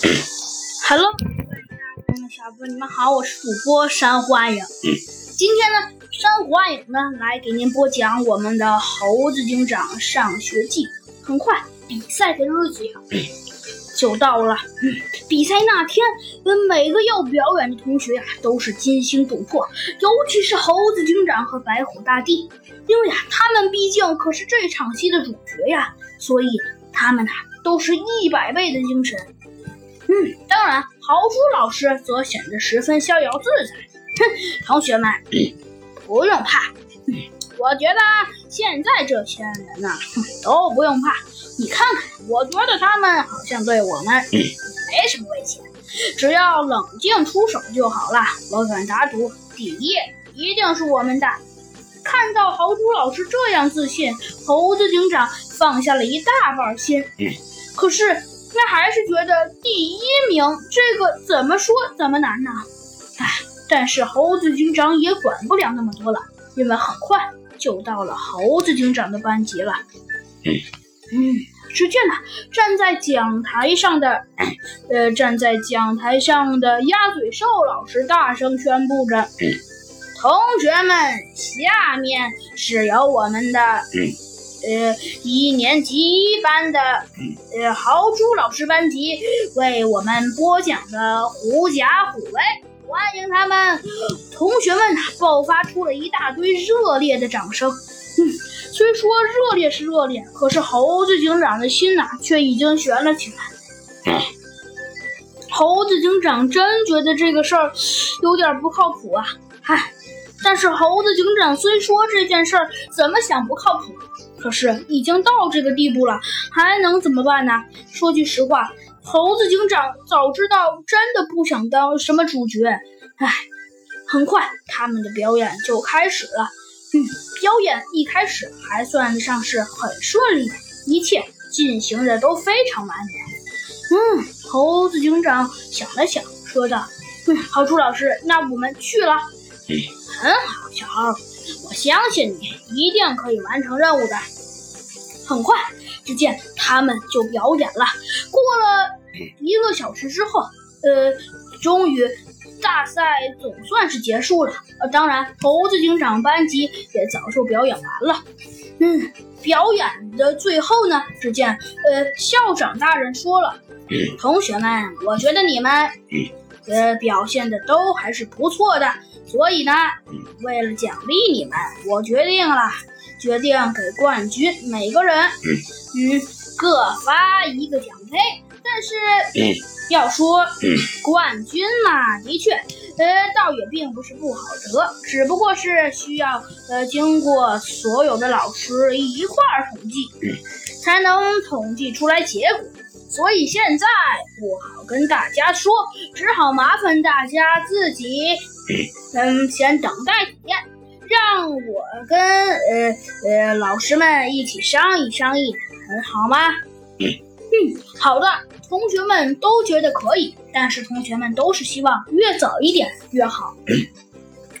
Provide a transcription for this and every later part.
Hello，小朋友你们好，我是主播山瑚暗影。今天呢，山瑚暗影呢来给您播讲我们的《猴子警长上学记》。很快，比赛的日子呀就到了。比赛那天，每个要表演的同学呀都是惊心动魄，尤其是猴子警长和白虎大帝，因为呀他们毕竟可是这场戏的主角呀，所以他们呐都是一百倍的精神。嗯，当然，豪猪老师则显得十分逍遥自在。哼，同学们，不用怕。我觉得现在这些人呐，都不用怕。你看看，我觉得他们好像对我们没什么威胁，只要冷静出手就好了。我敢打赌，第一一定是我们的。看到豪猪老师这样自信，猴子警长放下了一大半心。可是。那还是觉得第一名这个怎么说怎么难呢？唉，但是猴子警长也管不了那么多了，因为很快就到了猴子警长的班级了。嗯，只见呢，站在讲台上的，呃，站在讲台上的鸭嘴兽老师大声宣布着：“同学们，下面是由我们的。”呃，一年级一班的呃豪猪老师班级为我们播讲的《狐假虎威》，欢迎他们！同学们爆发出了一大堆热烈的掌声。嗯，虽说热烈是热烈，可是猴子警长的心呐，却已经悬了起来。猴子警长真觉得这个事儿有点不靠谱啊！唉，但是猴子警长虽说这件事儿怎么想不靠谱。可是已经到这个地步了，还能怎么办呢？说句实话，猴子警长早知道真的不想当什么主角。唉，很快他们的表演就开始了。嗯，表演一开始还算得上是很顺利，一切进行的都非常完美。嗯，猴子警长想了想，说道：“嗯，好朱老师，那我们去了。”很好，小猴。我相信你一定可以完成任务的。很快，只见他们就表演了。过了一个小时之后，呃，终于大赛总算是结束了。呃，当然，猴子警长班级也早就表演完了。嗯，表演的最后呢，只见呃，校长大人说了：“同学们，我觉得你们呃表现的都还是不错的。”所以呢，为了奖励你们，我决定了，决定给冠军每个人，嗯，各发一个奖杯。但是要说冠军嘛，的确，呃，倒也并不是不好得，只不过是需要呃经过所有的老师一块儿统计，才能统计出来结果。所以现在不好跟大家说，只好麻烦大家自己。嗯，先等待体验，让我跟呃呃老师们一起商议商议，很好吗？嗯，好的，同学们都觉得可以，但是同学们都是希望越早一点越好。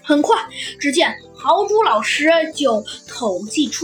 很快，只见豪猪老师就统计出。